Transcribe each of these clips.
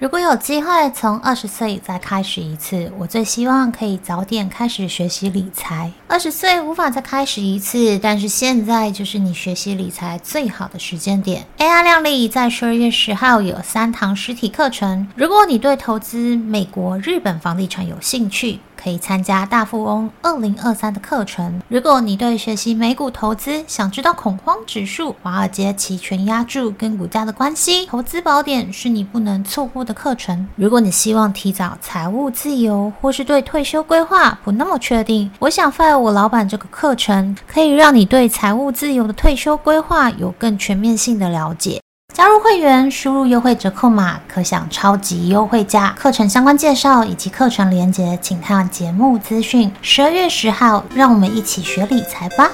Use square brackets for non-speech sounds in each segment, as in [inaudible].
如果有机会从二十岁再开始一次，我最希望可以早点开始学习理财。二十岁无法再开始一次，但是现在就是你学习理财最好的时间点。AI 量力在十二月十号有三堂实体课程，如果你对投资美国、日本房地产有兴趣，可以参加大富翁二零二三的课程。如果你对学习美股投资，想知道恐慌指数、华尔街期权压注跟股价的关系，投资宝典是你不能错过的课程。如果你希望提早财务自由，或是对退休规划不那么确定，我想 fire 我老板这个课程可以让你对财务自由的退休规划有更全面性的了解。加入会员，输入优惠折扣码，可享超级优惠价。课程相关介绍以及课程连结，请看节目资讯。十二月十号，让我们一起学理财吧！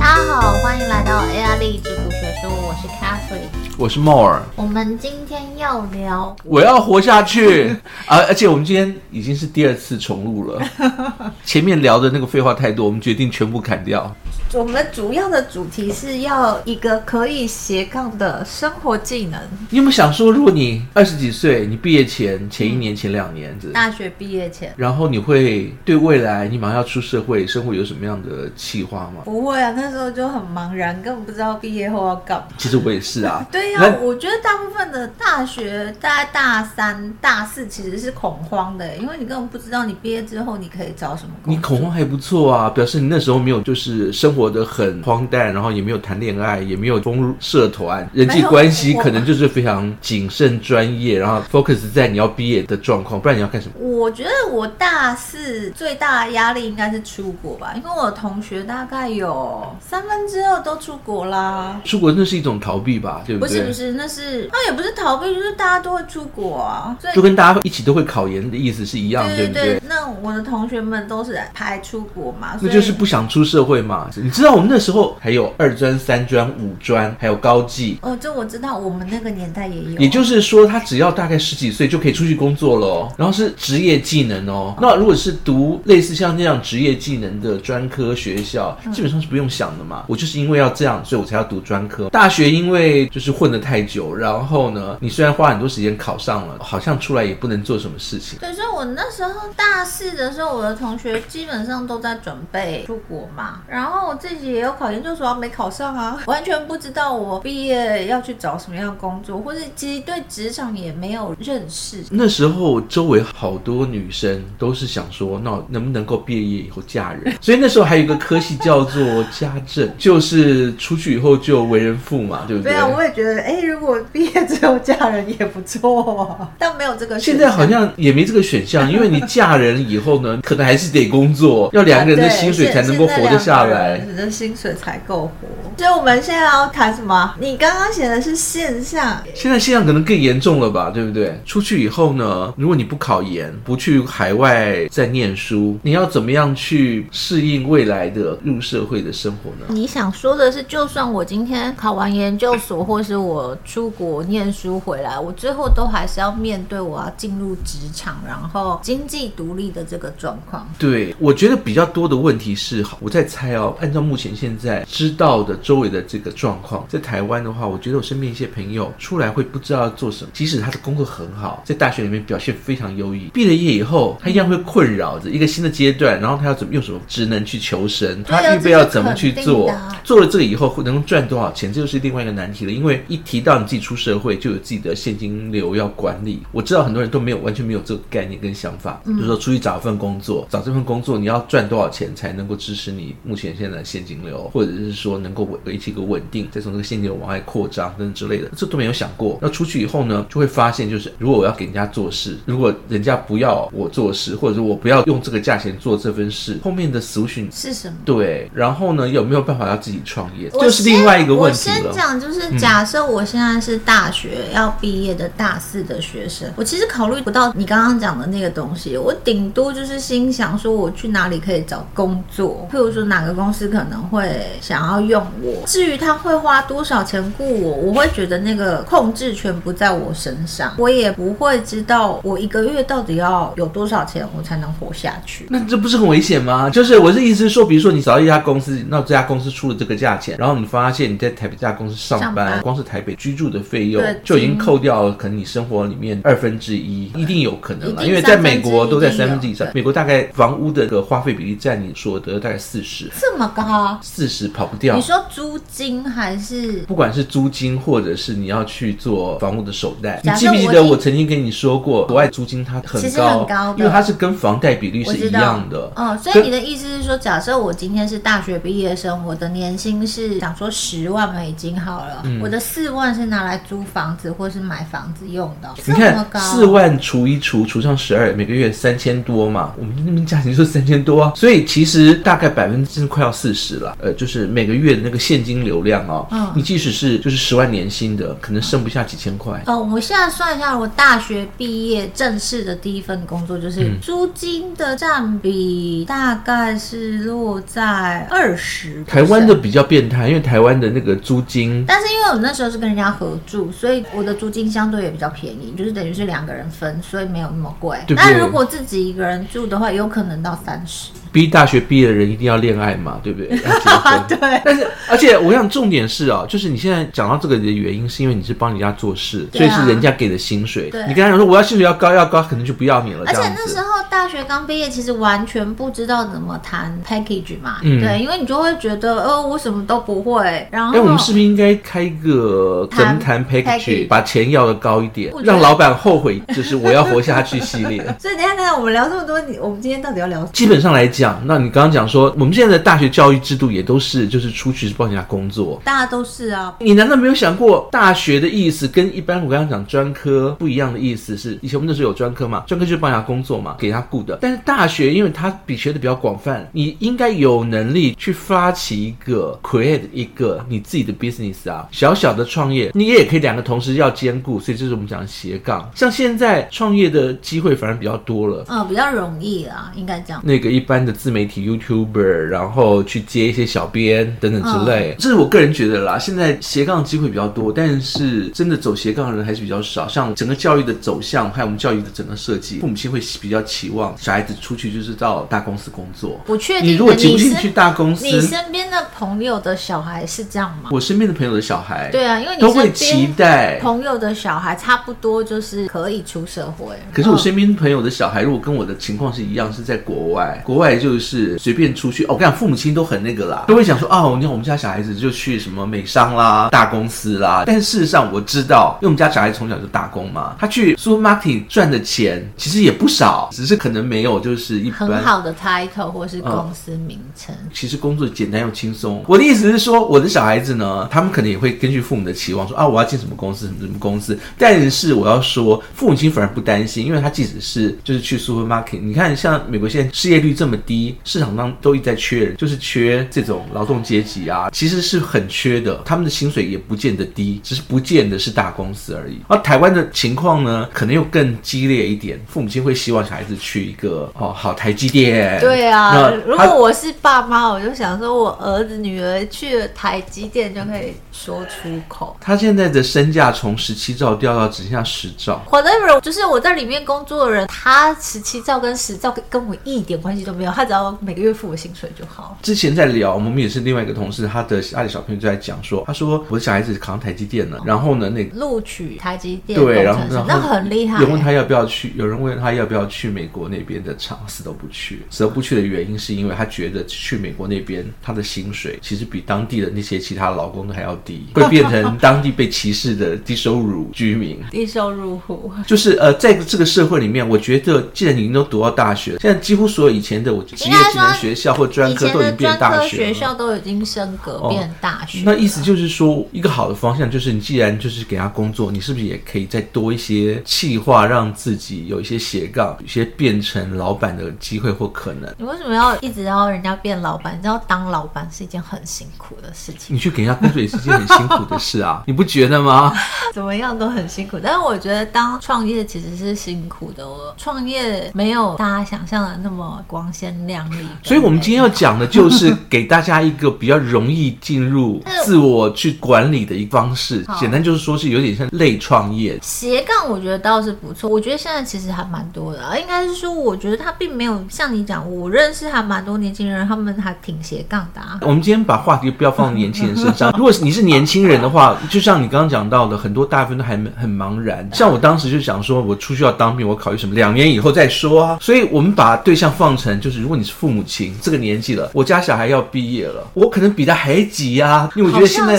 大家好，欢迎来到 AI 励志股学说，我是 Catherine。我是 More，我们今天要聊，我要活下去 [laughs] 啊！而且我们今天已经是第二次重录了，[laughs] 前面聊的那个废话太多，我们决定全部砍掉。我们主要的主题是要一个可以斜杠的生活技能。你有没有想说，如果你二十几岁，你毕业前前一年、前两年子，大学毕业前，然后你会对未来你马上要出社会生活有什么样的计划吗？不会啊，那时候就很茫然，根本不知道毕业后要干嘛。其实我也是啊。[laughs] 对呀、啊，我觉得大部分的大学大概大三、大四其实是恐慌的，因为你根本不知道你毕业之后你可以找什么工作。你恐慌还不错啊，表示你那时候没有就是生活。的很荒诞，然后也没有谈恋爱，也没有融入社团，人际关系可能就是非常谨慎专业，然后 focus 在你要毕业的状况，不然你要干什么？我觉得我大四最大的压力应该是出国吧，因为我同学大概有三分之二都出国啦。出国那是一种逃避吧，对不对？不是不是，那是那也不是逃避，就是大家都会出国啊，所以就跟大家一起都会考研的意思是一样，对，对不对？那我的同学们都是排出国嘛，那就是不想出社会嘛。你知道我们那时候还有二专、三专、五专，还有高技哦，这我知道，我们那个年代也有。也就是说，他只要大概十几岁就可以出去工作了，然后是职业技能哦。那如果是读类似像这样职业技能的专科学校，基本上是不用想的嘛。我就是因为要这样，所以我才要读专科。大学因为就是混得太久，然后呢，你虽然花很多时间考上了，好像出来也不能做什么事情。对，所以我那时候大四的时候，我的同学基本上都在准备出国嘛，然后我自己也。有考研究所没考上啊，完全不知道我毕业要去找什么样的工作，或者其实对职场也没有认识。那时候周围好多女生都是想说，那能不能够毕业以后嫁人？所以那时候还有一个科系叫做家政，就是出去以后就为人父嘛，对不对？对啊，我也觉得，哎，如果毕业之后嫁人也不错啊，但没有这个。现在好像也没这个选项，因为你嫁人以后呢，可能还是得工作，要两个人的薪水才能够活得下来。薪水才够活，所以我们现在要谈什么？你刚刚写的是现象，现在现象可能更严重了吧，对不对？出去以后呢，如果你不考研，不去海外再念书，你要怎么样去适应未来的入社会的生活呢？你想说的是，就算我今天考完研究所，或是我出国念书回来，我最后都还是要面对我要进入职场，然后经济独立的这个状况。对，我觉得比较多的问题是，我在猜哦，按照目前。现在知道的周围的这个状况，在台湾的话，我觉得我身边一些朋友出来会不知道要做什么。即使他的工作很好，在大学里面表现非常优异，毕了业以后，他一样会困扰着一个新的阶段，然后他要怎么用什么职能去求生？他预备要怎么去做？做了这个以后会能赚多少钱？这就是另外一个难题了。因为一提到你自己出社会，就有自己的现金流要管理。我知道很多人都没有完全没有这个概念跟想法，就是说出去找一份工作，找这份工作你要赚多少钱才能够支持你目前现在的现金流？或者是说能够维持一个稳定，再从这个现金流往外扩张等等之类的，这都没有想过。那出去以后呢，就会发现，就是如果我要给人家做事，如果人家不要我做事，或者说我不要用这个价钱做这份事，后面的 solution 是什么？对，然后呢，有没有办法要自己创业？这就是另外一个问题了。我先讲，就是假设我现在是大学要毕业的大四的学生，我其实考虑不到你刚刚讲的那个东西，我顶多就是心想说，我去哪里可以找工作？譬如说哪个公司可能会。想要用我，至于他会花多少钱雇我，我会觉得那个控制权不在我身上，我也不会知道我一个月到底要有多少钱我才能活下去。那这不是很危险吗？就是我的意思是说，比如说你找到一家公司，那这家公司出了这这个价钱，然后你发现你在台北这家公司上班，光是台北居住的费用就已经扣掉了可能你生活里面二分之一，一定有可能了，因为在美国都在三三分之一分之以上，美国大概房屋的个花费比例占你所得大概四十，这么高？四十跑不掉。你说租金还是？不管是租金或者是你要去做房屋的首贷，你记不记得我我曾经跟你说过，国外租金它很高，其实很高因为它是跟房贷比率是一样的。哦，所以你的意思是说，假设我今天是大学毕业生，我的年薪是想说十万美金好了，嗯、我的四万是拿来租房子或是买房子用的。你看四万除一除除上十二，每个月三千多嘛，我们那边价钱就是三千多啊，所以其实大概百分之快要四十了。呃，就是每个月的那个现金流量啊、哦，嗯，你即使是就是十万年薪的，可能剩不下几千块。哦，我现在算一下，我大学毕业正式的第一份工作就是租金的占比大概是落在二十。台湾的比较变态，因为台湾的那个租金，但是因为我那时候是跟人家合住，所以我的租金相对也比较便宜，就是等于是两个人分，所以没有那么贵。对对，但如果自己一个人住的话，有可能到三十。逼大学毕业的人一定要恋爱嘛，对不对？[laughs] 要结婚。[laughs] 对。但是，而且我想重点是啊，就是你现在讲到这个的原因，是因为你是帮人家做事，所以是人家给的薪水。对。你跟他讲说我要薪水要高要高，可能就不要你了。而且那时候大学刚毕业，其实完全不知道怎么谈 package 嘛。嗯。对，因为你就会觉得，呃，我什么都不会。然后。哎，我们是不是应该开一个怎么谈 package，把钱要的高一点，让老板后悔，就是我要活下去系列。[laughs] 所以等下等下，我们聊这么多，你我们今天到底要聊什么？基本上来讲，那你刚刚讲。说我们现在的大学教育制度也都是，就是出去是帮人家工作，大家都是啊。你难道没有想过，大学的意思跟一般我刚刚讲专科不一样的意思是，以前我们那时候有专科嘛，专科就是帮人家工作嘛，给他雇的。但是大学因为它比学的比较广泛，你应该有能力去发起一个 create 一个你自己的 business 啊，小小的创业，你也可以两个同时要兼顾，所以这是我们讲的斜杠。像现在创业的机会反而比较多了，嗯，比较容易啊，应该这样。那个一般的自媒体 YouTube。Uber，然后去接一些小编等等之类，这是我个人觉得啦。现在斜杠机会比较多，但是真的走斜杠的人还是比较少。像整个教育的走向，还有我们教育的整个设计，父母亲会比较期望小孩子出去就是到大公司工作。不确定，你如果进不进去大公司，你身边的朋友的小孩是这样吗？我身边的朋友的小孩，对啊，因为你都会期待朋友的小孩差不多就是可以出社会。可是我身边朋友的小孩，如果跟我的情况是一样，是在国外，国外就是随便出去哦。我跟你讲，父母亲都很那个啦，都会想说哦，你看我们家小孩子就去什么美商啦、大公司啦。但是事实上我知道，因为我们家小孩子从小就打工嘛，他去 supermarket 赚的钱其实也不少，只是可能没有就是一般很好的 title 或是公司名称。嗯，其实工作简单又轻松。我的意思是说，我的小孩子呢，他们可能也会根据父母的期望说啊，我要进什么公司，什么什么公司。但是我要说，父母亲反而不担心，因为他即使是就是去 supermarket，你看像美国现在失业率这么低，市场上都一直在缺人，就是缺这种劳动阶级啊，其实是很缺的。他们的薪水也不见得低，只是不见得是大公司而已。而台湾的情况呢，可能又更激烈一点。父母亲会希望小孩子去一个哦好台积电。对啊，如果我是爸妈，我就想说我儿子女儿去了台积电就可以说出口。他现在的身价从十七兆掉到只剩下十兆。Whatever，就是我在里面工作的人，他十七兆跟十兆跟跟我一点关系都没有，他只要每个月付我薪水就好。之前在聊，我们也是另外一个同事，他的家里小朋友就在讲说，他说我的小孩子考上台积电了，然后呢，那个录取台积电对，然后那很厉害。有问他要不要去，有人问他要不要去美国那边的厂，死都不去。死都不去的原因是因为他觉得去美国那边他的薪水其实比当地的那些其他劳工都还要低，会变成当地被歧视的低收入居民。低收入户就是呃，在这个社会里面，我觉得既然你都读到大学，现在几乎所有以前的我职业技能学校或专科都已经变大学。学校都已经升格变大学。哦，那意思就是说，一个好的方向就是，你既然就是给他工作，你是不是也可以再多一些企划，让自己有一些斜杠，有些变成老板的机会或可能？你为什么要一直要人家变老板？你知道当老板是一件很辛苦的事情。你去给人家工作也是一件很辛苦的事啊，[laughs] 你不觉得吗？怎么样都很辛苦，但是我觉得当创业其实是辛苦的哦。创业没有大家想象的那么光鲜鲜亮丽。所以，我们今天要讲的就是给大家一个比较容易进入 [laughs] 自我去管理的一个方式。简单就是说，是有点像类创业。斜杠，我觉得倒是不错。我觉得现在其实还蛮多的，应该是说，我觉得他并没有像你讲，我认识还蛮多年轻人，他们还挺斜杠的啊。我们今天把话题不要放在年轻人身上。[laughs] 如果你是年轻人的话，就像你刚刚讲到的，很多大部分都还很茫然。像我当时就想说，我出去要当兵，我考虑什么？两年以后再说啊。所以我们把对象放成，就是如果你是父母亲，这个年纪了，我家小孩要毕业了，我可能比他还急啊，因为我觉得现在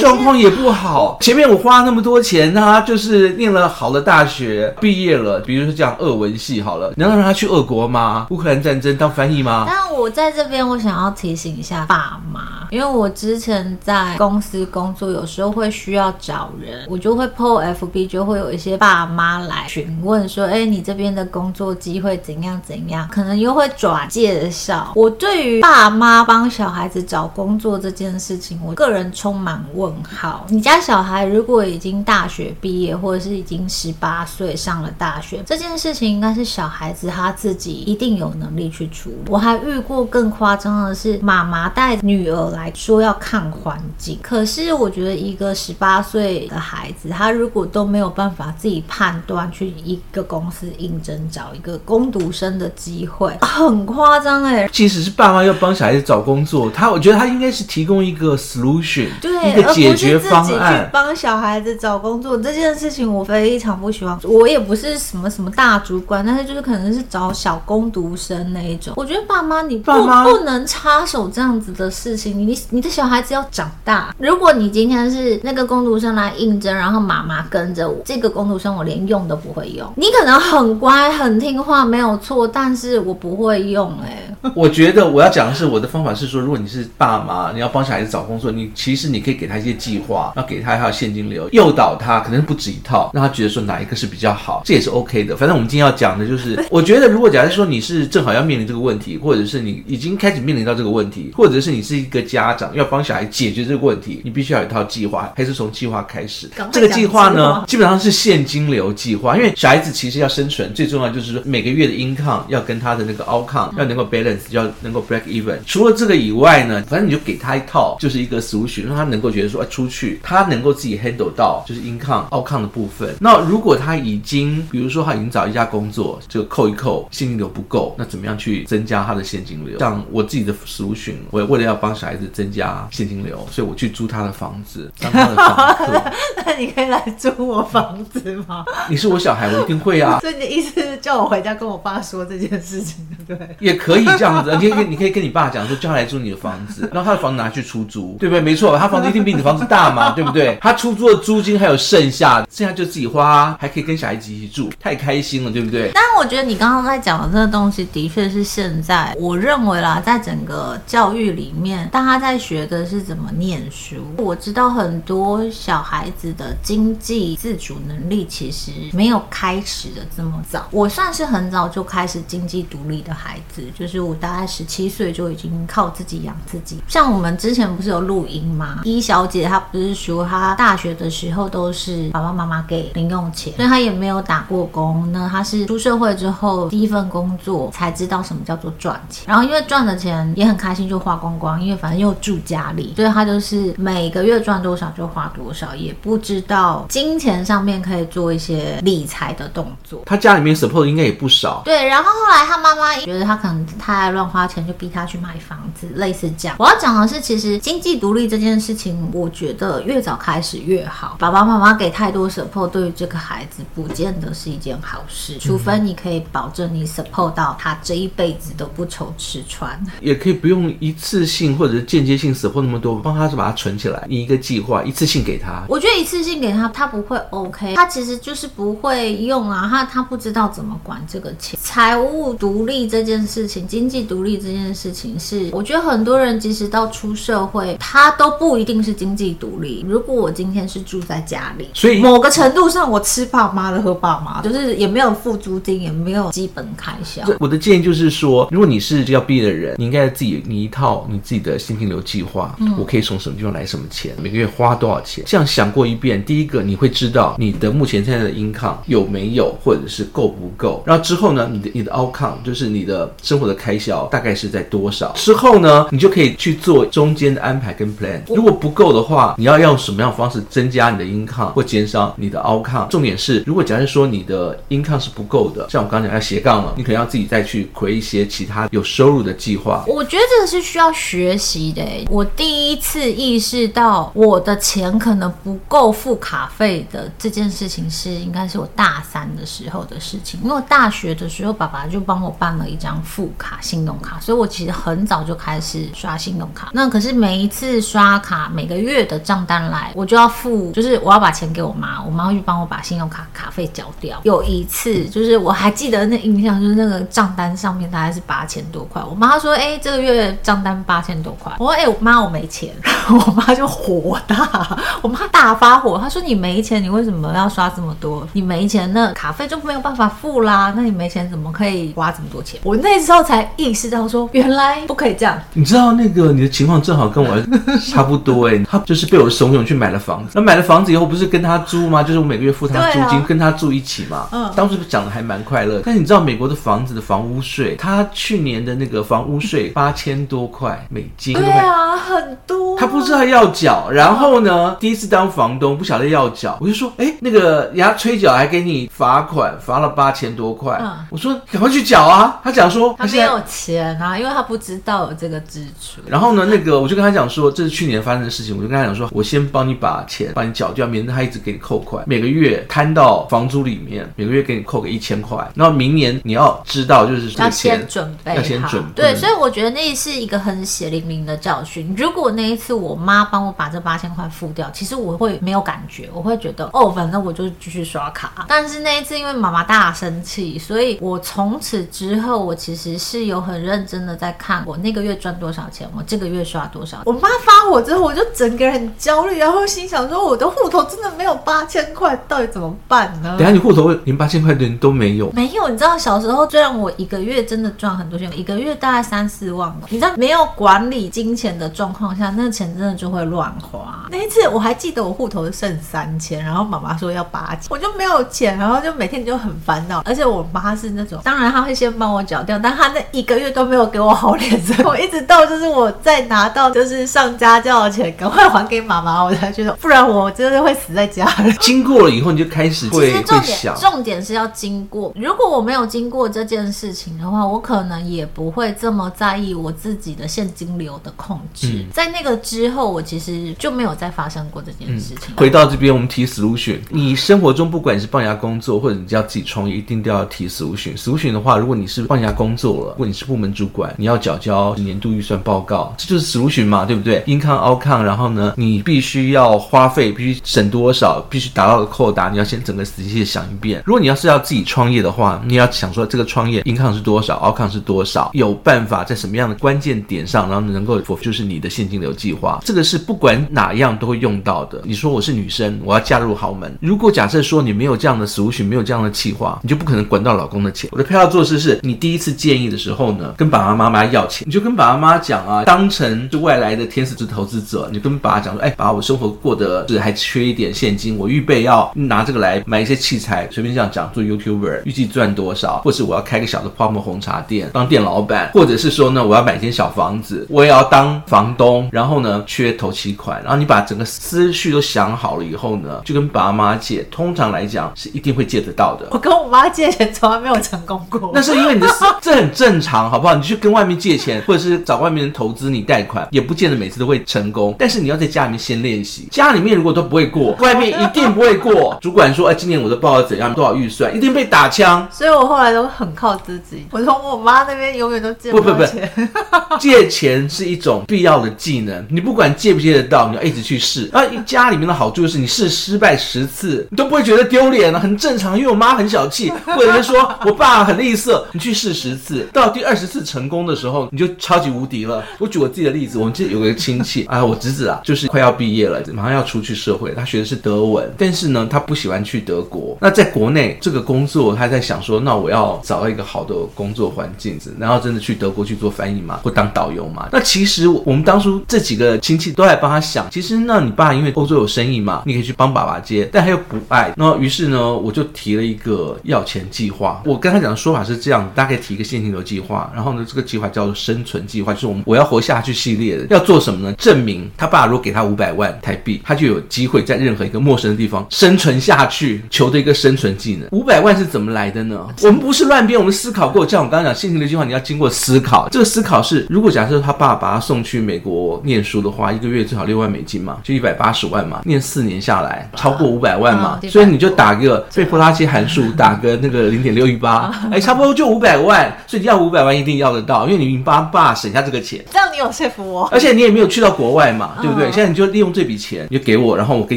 状况也不好。前面我花那么多钱他，就是念了好的大学，毕业了，比如说讲俄文系好了，能让他去俄国吗？乌克兰战争当翻译吗？但我在这边，我想要提醒一下爸妈，因为我之前在公司工作，有时候会需要找人，我就会 po FB，就会有一些爸妈来询问说，哎，你这边的工作机会怎样怎样？可能又会转介绍。我对于爸妈帮小孩子找工作这件事情，我个人充满问号。你家小孩如果已经大学毕业，或者是已经十八岁上了大学，这件事情应该是小孩子他自己一定有能力去处理。我还遇过更夸张的是，妈妈带女儿来说要看环境，可是我觉得一个十八岁的孩子，他如果都没有办法自己判断去一个公司应征找一个工读生的机会，很夸张哎。即使是爸妈要帮小孩子找工作，他我觉得他应该是提供一个 solution，对，一个解决方案。帮小孩子找工作这件事情，我非常不喜欢。我也不是什么什么大主管，但是就是可能是找小工读生那一种。我觉得爸妈你不爸不能插手这样子的事情。你你的小孩子要长大。如果你今天是那个工读生来应征，然后妈妈跟着我，这个工读生我连用都不会用。你可能很乖很听话没有错，但是我不会用哎、欸。[laughs] 我觉得我要讲的是我的方法是说，如果你是爸妈，你要帮小孩子找工作，你其实你可以给他一些计划，要给他一套现金流，诱导他，可能不止一套，让他觉得说哪一个是比较好，这也是 OK 的。反正我们今天要讲的就是，[laughs] 我觉得如果假设说你是正好要面临这个问题，或者是你已经开始面临到这个问题，或者是你是一个家长要帮小孩解决这个问题，你必须要有一套计划，还是从计划开始？这个计划呢，基本上是现金流计划，因为小孩子其实要生存，最重要就是说每个月的 income 要跟他的那个 outcome [laughs] 要能够 balance，要能够 break even。除了这个以外呢，反正你就给他一套，就是一个 solution，让他能够觉得说，出去他能够自己 handle 到，就是 income outcome 的部分。那如果他已经，比如说他已经找一家工作，就扣一扣，现金流不够，那怎么样去增加他的现金流？像我自己的 solution，我为了要帮小孩子增加现金流，所以我去租他的房子，当他的房客。[laughs] 那你可以来租我房子吗？你是我小孩，我一定会啊。[laughs] 所以你的意思是叫我回家跟我爸说这件事情，对不对？也可以这样子，[laughs] 你可以你可以跟你爸讲说，叫他来租你的房子，[laughs] 然后他的房子拿去出租，对不对？没错，他房子一定比你的房子大嘛，[laughs] 对不对？他出租的租金还有剩下，剩下就自己花，还可以跟小孩子一起住，太开心了，对不对？但我觉得你刚刚在讲的这个东西，的确是现在我认为啦，在整个教育里面，大家在学的是怎么念书。我知道很多小孩子的经济自主能力其实没有开始的这么早。我算是很早就开始经济独立的孩子，就是我大概十七岁就已经靠自己养自己。像我们之前不是有录音吗？一小姐她不是说她大学的时候都是爸爸妈妈给零用钱，所以她也没有打过工。那她是出社会之后第一份工作才知道什么叫做赚钱，然后因为赚的钱也很开心就花光光，因为反正又住家里，所以她就是每个月赚多少就花多少，也不知道金钱上面可以做一些理财的动作。她家里面 support 应该也不少。对，然后后来她妈妈觉得她可能太爱乱花钱，就逼他去买房子，类似这样。我要讲的是，其实经济独立这件事情，我觉得越早开始越好。爸爸妈妈给太多 support，对于这个孩子不见得是一件好事。除非你可以保证你 support 到他这一辈子都不愁吃穿，也可以不用一次性或者是间接性 support 那么多，帮他是把它存起来，你一个计划一次性给他。我觉得一次性给他，他不会 OK，他其实就是不会用啊，他他不知道怎么管这个钱。财务独立这件事情，经济独立这件事情是，我觉得很多人即使到出社会，他都不一定是经济独立。如果我今天是住在家里，所以某个程度上我吃爸妈的，喝爸妈，就是也没有付租金，也没有基本开销。我的建议就是说，如果你是要毕业的人，你应该自己你一套你自己的现金流计划，嗯，我可以从什么地方来什么钱，每个月花多少钱，这样想过一遍。第一个你会知道你的目前现在的 income 有没有，或者是够不够。然后之后呢，你的你的 outcome 就是你的生活的开销大概是在多少。之后呢，你就可以去做中间的安排跟 plan。如果不够的话，你要用什么样的方式增加你的 income 或减少你的 outcome？重点是，如果假设说你的 income 是不够的，像我刚刚讲要斜杠了，你可能要自己再去亏一些其他有收入的计划。我觉得这个是需要学习的。我第一次意识到我的钱可能不够付卡费的这件事情，是应该是我大三的时候的事情。因为我大学的时候，爸爸就帮我办了一张副卡，信用卡，所以我其实很早就开始刷信用卡。那可是每一次刷卡，每个月的账单来，我就要付，就是我要把钱给我妈，我妈会去帮我把信用卡卡费缴掉。有一次，就是我还记得那印象，就是那个账单上面大概是八千多块。我妈说：“哎、这个月账单八千多块。”我说：“哎、我妈，我没钱。[laughs] ”我妈就火大，我妈大发火，她说：“你没钱，你为什么要刷这么多？你没钱，那卡费就没有办法付啦。那你没钱怎么可以花这么多钱？”我那时候才意识到说，原来不可以这样。你知道那个你的情况正好跟我 [laughs] 差不多哎、欸，他就是被我怂恿去买了房子，那买了房子以后不是跟他租吗？就是我每个月付他租金，啊、跟他住一起嘛。嗯，当时讲的还蛮快乐。但是你知道美国的房子的房屋税，他去年的那个房屋税 [laughs] 八千多块美金。对啊，很多。他不知道要缴，然后呢，第一次当房东不晓得要缴，我就说，哎，那个人家催缴还给你罚款，罚了八千多块。嗯，我说赶快去缴啊。他讲说他没有钱啊，因为他不知道有这个支出。然后呢，那个我就跟他讲说，这是去年发生的事情，我就跟他讲说，我先帮你把钱帮你缴掉，免得他一直给你扣款，每个月摊到房租里面，每个月给你扣个一千块。然后明年你要知道，就是要先准备，要先准备。对，所以我觉得那是一个很血淋淋的教训。如果那一次我妈帮我把这八千块付掉，其实我会没有感觉，我会觉得哦，反正我就继续刷卡。但是那一次因为妈妈大生气，所以我从此之后，我其实是有很认真的在看我那个月赚多少钱，我这个月刷多少。我妈发火之后，我就整个人很焦虑，然后心想说我的户头真的没有八千块，到底怎么办呢？等下你户头连八千块的人都没有？没有，你知道小时候虽然我一个月真的赚很多钱，一个月大概三四万，你知道没有管理金钱的状况下，那个钱真的就会乱花。那一次我还记得我户头剩三千，然后妈妈说要八千，我就没有钱，然后就每天就很烦恼。而且我妈是那种，当然她会先帮我缴掉，但他那一个月都没有给我好脸色。我一直到就是我再拿到就是上家教的钱，赶快还给妈妈，我才觉得，不然我真的会死在家里。经过了以后，你就开始会其实重点想重点是要经过。如果我没有经过这件事情的话，我可能也不会这么在意我自己的现金流的控制。嗯、在那个之后，我其实就没有再发生过这件事情。嗯、回到这边，我们提 solution。你生活中不管你是帮人家工作，或者你要自己创业，一定都要提 solution。solution 的话，如果你是帮人家工工作了，如果你是部门主管，你要缴交年度预算报告，这就是 solution 嘛，对不对？income outcome，然后呢，你必须要花费，必须省多少，必须达到的扣打，你要先整个仔细的想一遍。如果你要是要自己创业的话，你要想说这个创业 income 是多少，outcome 是多少，有办法在什么样的关键点上，然后能够就是你的现金流计划。这个是不管哪样都会用到的。你说我是女生，我要嫁入豪门。如果假设说你没有这样的 solution，没有这样的计划，你就不可能管到老公的钱。我的配套做事是，你第一次建议的时候呢，跟爸爸妈妈要钱，你就跟爸爸妈妈讲啊，当成是外来的天使之投资者，你就跟爸爸讲说，哎，爸，我生活过得是还缺一点现金，我预备要拿这个来买一些器材，随便这样讲，做 YouTuber，预计赚多少，或是我要开个小的泡沫红茶店，当店老板，或者是说呢，我要买一间小房子，我也要当房东，然后呢，缺头期款，然后你把整个思绪都想好了以后呢，就跟爸妈借，通常来讲是一定会借得到的。我跟我妈借钱从来没有成功过，那是因为你的思，这很正常，好不好？你去跟外面借钱，或者是找外面人投资你贷款，也不见得每次都会成功。但是你要在家里面先练习，家里面如果都不会过，[laughs] 外面一定不会过。主管说，哎，今年我的报告怎样？多少预算？一定被打枪。所以我后来都很靠自己。我从我妈那边永远都借不到钱。不不不，[laughs] 借钱是一种必要的技能，你不管借不借得到，你要一直去试。啊，家里面的好处就是你试失败十次，你都不会觉得丢脸了，很正常。因为我妈很小气，或者是说我爸很吝啬，你去试十次，到第二十次成功的时候，你就超级无敌了。我举我自己的例子，我们这有个亲戚啊，[laughs] 我侄子啊，就是快要毕业了，马上要出去社会，他学的是德文，但是呢，他不喜欢去德国。那在国内这个工作，他在想说，那我要找到一个好的工作环境子，然后真的去德国去做翻译嘛，或当导游嘛。那其实我们当初这几个亲戚都在帮他想，其实那你爸因为欧洲有生意嘛，你可以去帮爸爸接，但他又不爱。那于是呢，我就提了一个要钱计划。我跟他讲的说法是这样，大概提一个个现金流计划，然后呢，这个计划叫做生存计划，就是我们我要活下去系列的。要做什么呢？证明他爸如果给他五百万台币，他就有机会在任何一个陌生的地方生存下去，求的一个生存技能。五百万是怎么来的呢？我们不是乱编，我们思考过。像我刚刚讲现金流计划，你要经过思考。这个思考是，如果假设他爸把他送去美国念书的话，一个月最好六万美金嘛，就一百八十万嘛，念四年下来超过五百万嘛，所以你就打个斐波拉契函数，打个那个零点六一八，哎，差不多就五百万。所以你要五百万一定要得到，因为你帮爸省下这个钱。这样你有说服我，而且你也没有去到国外嘛，对不对？现在你就利用这笔钱，你就给我，然后我给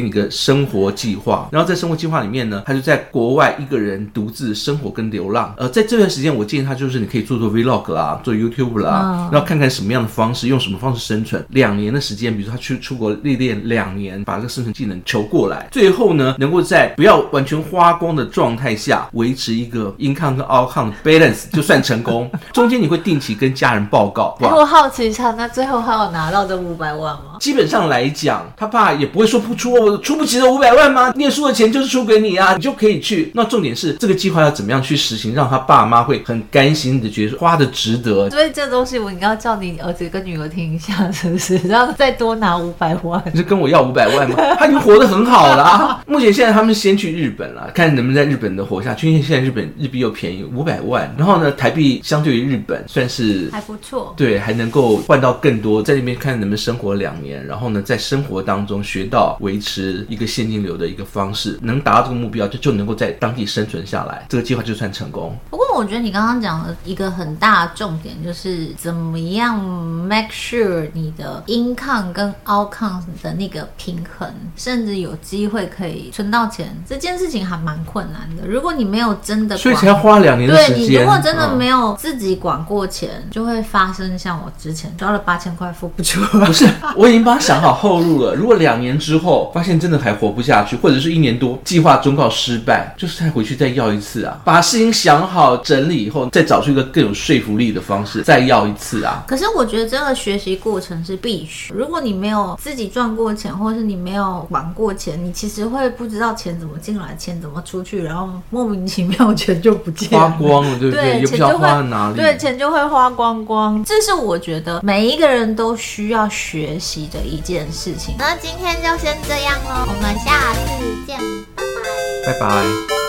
你个生活计划，然后在生活计划里面呢，他就在国外一个人独自生活跟流浪。呃，在这段时间，我建议他就是你可以做做 Vlog 啦，做 YouTube 啦，然后看看什么样的方式，用什么方式生存。两年的时间，比如说他去出国历练两年，把这个生存技能求过来，最后呢，能够在不要完全花光的状态下，维持一个 income 跟 outcome balance，就算成功。[laughs] 中间你会定期跟家人报告。[laughs] 我好奇一下，那最后他有拿到这五百万吗？基本上来讲，他爸也不会说不出，我出不起这五百万吗？念书的钱就是出给你啊，你就可以去。那重点是这个计划要怎么样去实行，让他爸妈会很甘心的觉得花的值得。所以这东西我应该要叫你儿子跟女儿听一下，是不是？[laughs] 然后再多拿五百万。你是跟我要五百万吗？他已经活得很好了啊。目前现在他们先去日本了，看能不能在日本的活下去。因为现在日本日币又便宜，五百万。然后呢，台币相对于日本算是还不错，对，还能够换到更多，在那边看能不能生活两年。然后呢，在生活当中学到维持一个现金流的一个方式，能达到这个目标，就就能够在当地生存下来，这个计划就算成功。不过，我觉得你刚刚讲的一个很大的重点，就是怎么样 make sure 你的 income 跟 outcome 的那个平衡，甚至有机会可以存到钱，这件事情还蛮困难的。如果你没有真的，所以才要花两年的时间。对，你如果真的没有自己管过钱，嗯、就会发生像我之前交了八千块付不出。[laughs] 不是，我已经帮他想好后路了。如果两年之后发现真的还活不下去，或者是一年多计划终告失败，就是再回去再要一次啊。把事情想好整理以后，再找出一个更有说服力的方式，再要一次啊。可是我觉得这个学习过程是必须。如果你没有自己赚过钱，或者是你没有玩过钱，你其实会不知道钱怎么进来，钱怎么出去，然后莫名其妙钱就不见了，花光了，对不对？对，也不知道花在哪里。对，钱就会花光光。这是我觉得每一个人都需要学习的一件事情。那今天就先这样喽，我们下次见，拜拜。拜拜。